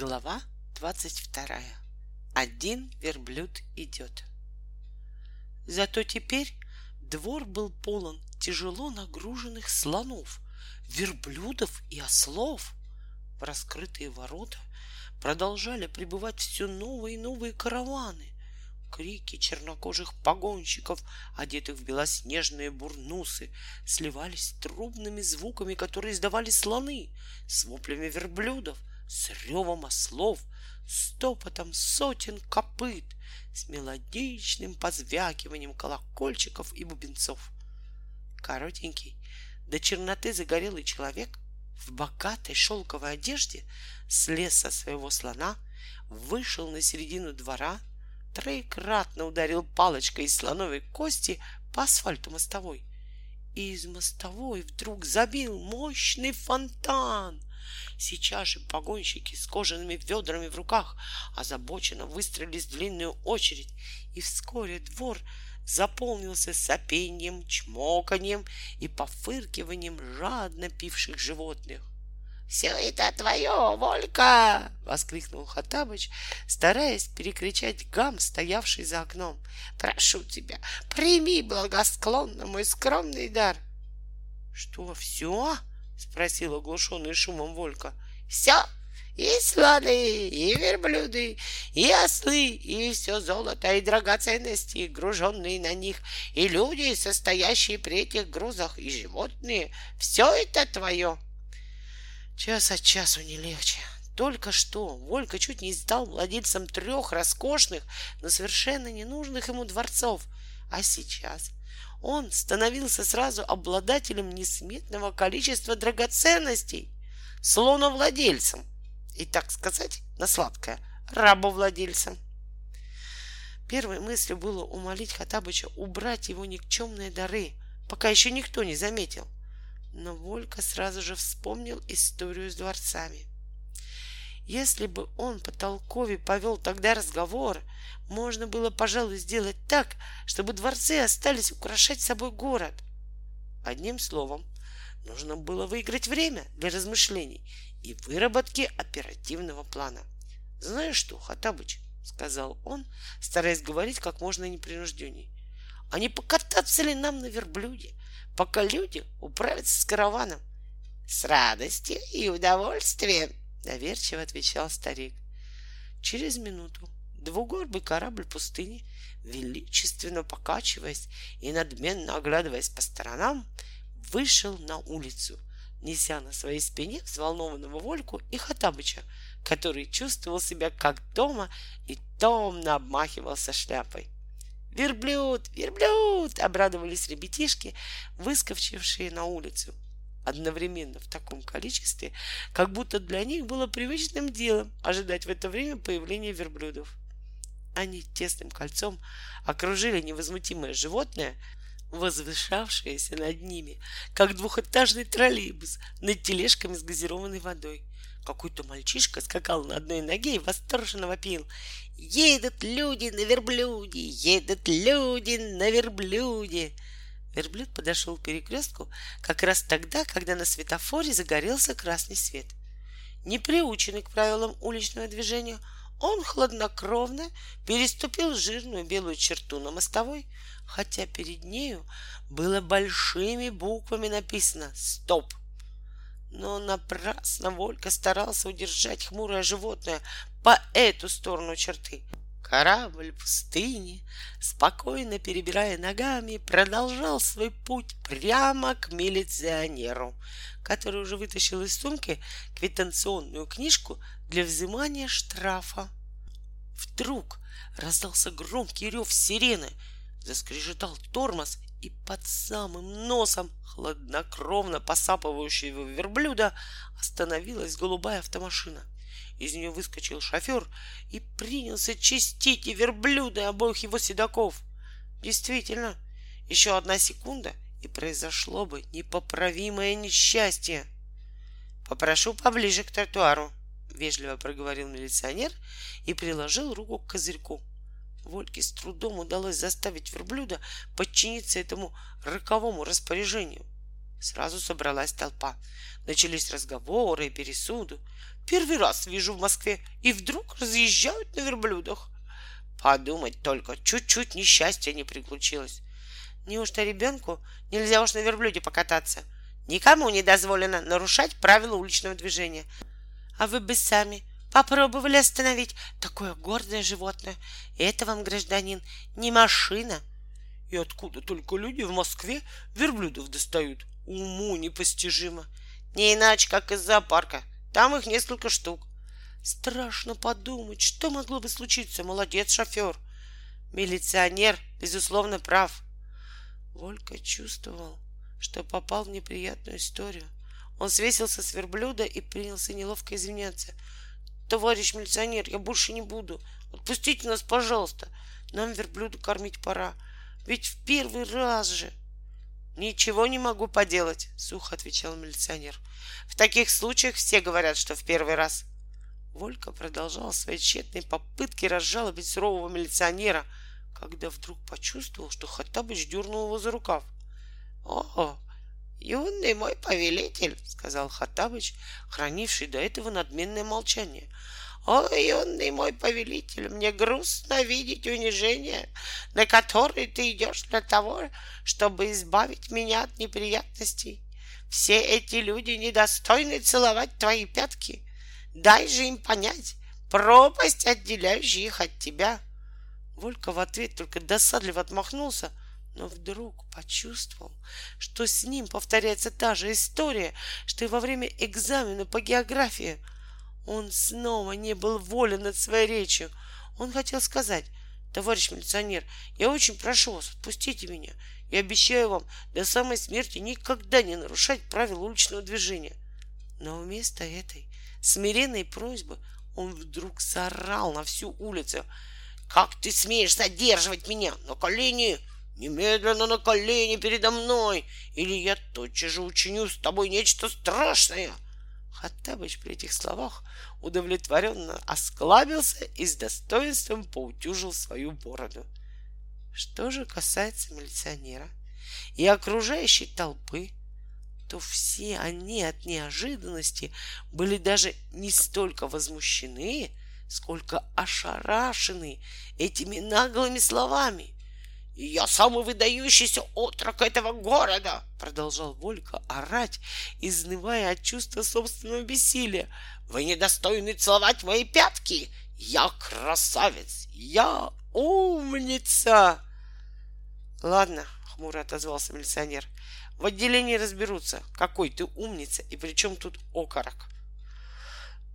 Глава двадцать вторая. Один верблюд идет. Зато теперь двор был полон тяжело нагруженных слонов, верблюдов и ослов. В раскрытые ворота продолжали прибывать все новые и новые караваны. Крики чернокожих погонщиков, одетых в белоснежные бурнусы, сливались с трубными звуками, которые издавали слоны, с воплями верблюдов, с ревом ослов, с топотом сотен копыт, с мелодичным позвякиванием колокольчиков и бубенцов. Коротенький, до черноты загорелый человек в богатой шелковой одежде слез со своего слона, вышел на середину двора, троекратно ударил палочкой из слоновой кости по асфальту мостовой. И из мостовой вдруг забил мощный фонтан. Сейчас же погонщики с кожаными ведрами в руках озабоченно выстроились в длинную очередь, и вскоре двор заполнился сопением, чмоканьем и пофыркиванием жадно пивших животных. «Все это твое, Волька!» — воскликнул Хатабыч, стараясь перекричать гам, стоявший за окном. «Прошу тебя, прими благосклонно мой скромный дар!» «Что, все?» — спросил оглушенный шумом Волька. «Все!» И слоны, и верблюды, и ослы, и все золото и драгоценности, груженные на них, и люди, состоящие при этих грузах, и животные. Все это твое. Час от часу не легче. Только что Волька чуть не стал владельцем трех роскошных, но совершенно ненужных ему дворцов. А сейчас он становился сразу обладателем несметного количества драгоценностей, слоновладельцем и, так сказать, на сладкое, рабовладельцем. Первой мыслью было умолить Хатабыча убрать его никчемные дары, пока еще никто не заметил — но Волька сразу же вспомнил историю с дворцами. Если бы он по толкове повел тогда разговор, можно было, пожалуй, сделать так, чтобы дворцы остались украшать собой город. Одним словом, нужно было выиграть время для размышлений и выработки оперативного плана. Знаешь что, Хатабыч, — сказал он, стараясь говорить как можно непринужденней, — а не покататься ли нам на верблюде? пока люди управятся с караваном. — С радостью и удовольствием, — доверчиво отвечал старик. Через минуту двугорбый корабль пустыни, величественно покачиваясь и надменно оглядываясь по сторонам, вышел на улицу, неся на своей спине взволнованного Вольку и Хатабыча, который чувствовал себя как дома и томно обмахивался шляпой. Верблюд, верблюд! Обрадовались ребятишки, выскочившие на улицу. Одновременно в таком количестве, как будто для них было привычным делом ожидать в это время появления верблюдов. Они тесным кольцом окружили невозмутимое животное, возвышавшееся над ними, как двухэтажный троллейбус над тележками с газированной водой. Какой-то мальчишка скакал на одной ноге и восторженно вопил. «Едут люди на верблюде! Едут люди на верблюде!» Верблюд подошел к перекрестку как раз тогда, когда на светофоре загорелся красный свет. Не приученный к правилам уличного движения, он хладнокровно переступил жирную белую черту на мостовой, хотя перед нею было большими буквами написано «Стоп!» Но напрасно Волька старался удержать хмурое животное по эту сторону черты. Корабль пустыни, спокойно перебирая ногами, продолжал свой путь прямо к милиционеру, который уже вытащил из сумки квитанционную книжку для взимания штрафа. Вдруг раздался громкий рев сирены, заскрежетал тормоз, и под самым носом хладнокровно посапывающего верблюда остановилась голубая автомашина. Из нее выскочил шофер и принялся чистить и верблюда, обоих его седаков. Действительно, еще одна секунда, и произошло бы непоправимое несчастье. «Попрошу поближе к тротуару», — вежливо проговорил милиционер и приложил руку к козырьку. Вольке с трудом удалось заставить верблюда подчиниться этому роковому распоряжению. Сразу собралась толпа. Начались разговоры и пересуды. Первый раз вижу в Москве, и вдруг разъезжают на верблюдах. Подумать только, чуть-чуть несчастье не приключилось. Неужто ребенку нельзя уж на верблюде покататься? Никому не дозволено нарушать правила уличного движения. А вы бы сами попробовали остановить такое гордое животное. Это вам, гражданин, не машина. И откуда только люди в Москве верблюдов достают? Уму непостижимо. Не иначе, как из зоопарка. Там их несколько штук. Страшно подумать, что могло бы случиться. Молодец, шофер. Милиционер, безусловно, прав. Волька чувствовал, что попал в неприятную историю. Он свесился с верблюда и принялся неловко извиняться. Товарищ милиционер, я больше не буду. Отпустите нас, пожалуйста. Нам верблюда кормить пора. Ведь в первый раз же. Ничего не могу поделать, сухо отвечал милиционер. В таких случаях все говорят, что в первый раз. Волька продолжал свои тщетные попытки разжалобить сурового милиционера, когда вдруг почувствовал, что Хаттабыч дернул его за рукав. — О, юный мой повелитель, — сказал Хаттабыч, хранивший до этого надменное молчание. — О, юный мой повелитель, мне грустно видеть унижение, на которое ты идешь для того, чтобы избавить меня от неприятностей. Все эти люди недостойны целовать твои пятки. Дай же им понять пропасть, отделяющая их от тебя. Волька в ответ только досадливо отмахнулся, но вдруг почувствовал, что с ним повторяется та же история, что и во время экзамена по географии. Он снова не был волен над своей речью. Он хотел сказать, товарищ милиционер, я очень прошу вас, отпустите меня. Я обещаю вам до самой смерти никогда не нарушать правила уличного движения. Но вместо этой смиренной просьбы он вдруг заорал на всю улицу. «Как ты смеешь задерживать меня? На колени! Немедленно на колени передо мной, или я тотчас же учиню с тобой нечто страшное!» Хаттабыч при этих словах удовлетворенно осклабился и с достоинством поутюжил свою бороду. Что же касается милиционера и окружающей толпы, то все они от неожиданности были даже не столько возмущены, сколько ошарашены этими наглыми словами. Я самый выдающийся отрок этого города, продолжал Волька орать, изнывая от чувства собственного бессилия. Вы недостойны целовать мои пятки. Я красавец, я умница. Ладно, хмуро отозвался милиционер. В отделении разберутся, какой ты умница и при чем тут окорок.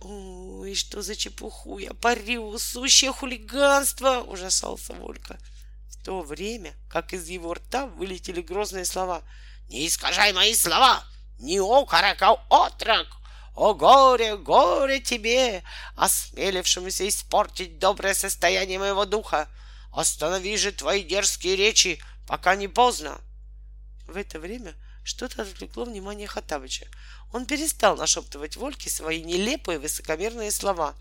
Ой, что за чепуху я парю, сущее хулиганство, ужасался Волька. То время, как из его рта вылетели грозные слова. Не искажай мои слова! Не окорок, а отрок! О горе, горе тебе, осмелившемуся испортить доброе состояние моего духа! Останови же твои дерзкие речи, пока не поздно. В это время что-то отвлекло внимание Хатабыча. Он перестал нашептывать Вольке свои нелепые высокомерные слова.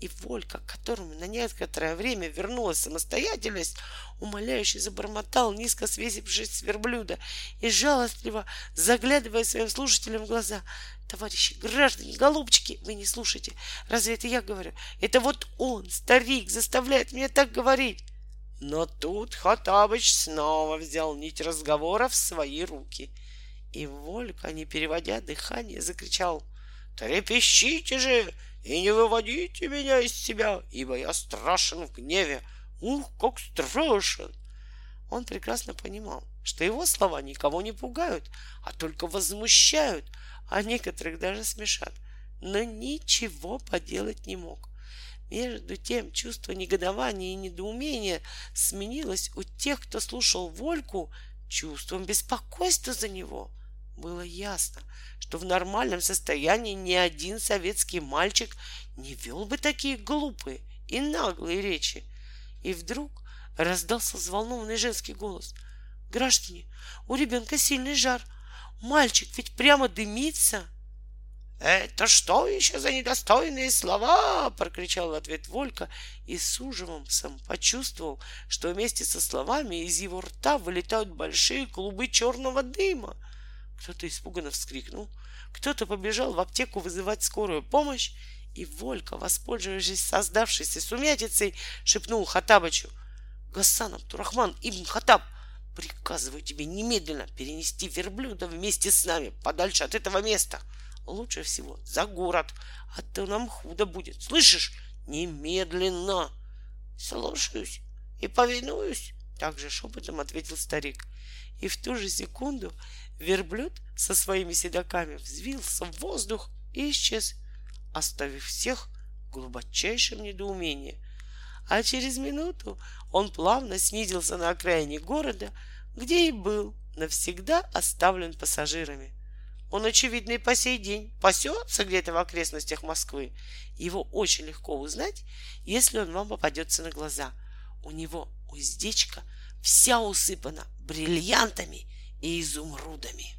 И Волька, которому на некоторое время вернулась самостоятельность, умоляюще забормотал, низко свесившись с верблюда и жалостливо заглядывая своим слушателям в глаза. Товарищи, граждане, голубчики, вы не слушайте. Разве это я говорю? Это вот он, старик, заставляет меня так говорить. Но тут Хатабыч снова взял нить разговора в свои руки. И Волька, не переводя дыхание, закричал «Трепещите же и не выводите меня из себя, ибо я страшен в гневе. Ух, как страшен!» Он прекрасно понимал, что его слова никого не пугают, а только возмущают, а некоторых даже смешат. Но ничего поделать не мог. Между тем чувство негодования и недоумения сменилось у тех, кто слушал Вольку, чувством беспокойства за него. Было ясно, что в нормальном состоянии ни один советский мальчик не вел бы такие глупые и наглые речи. И вдруг раздался взволнованный женский голос. «Граждане, у ребенка сильный жар. Мальчик ведь прямо дымится!» «Это что еще за недостойные слова?» — прокричал в ответ Волька и с ужасом почувствовал, что вместе со словами из его рта вылетают большие клубы черного дыма. Кто-то испуганно вскрикнул, кто-то побежал в аптеку вызывать скорую помощь, И Волька, воспользовавшись создавшейся сумятицей, шепнул Хатабычу. Гасан Абдурахман Ибн Хатаб, приказываю тебе немедленно перенести верблюда вместе с нами подальше от этого места. Лучше всего за город, а то нам худо будет. Слышишь? Немедленно. Слушаюсь и повинуюсь, также шепотом ответил старик. И в ту же секунду верблюд со своими седаками взвился в воздух и исчез, оставив всех в глубочайшем недоумении. А через минуту он плавно снизился на окраине города, где и был навсегда оставлен пассажирами. Он, очевидно, и по сей день пасется где-то в окрестностях Москвы. Его очень легко узнать, если он вам попадется на глаза. У него уздечка вся усыпана бриллиантами и изумрудами.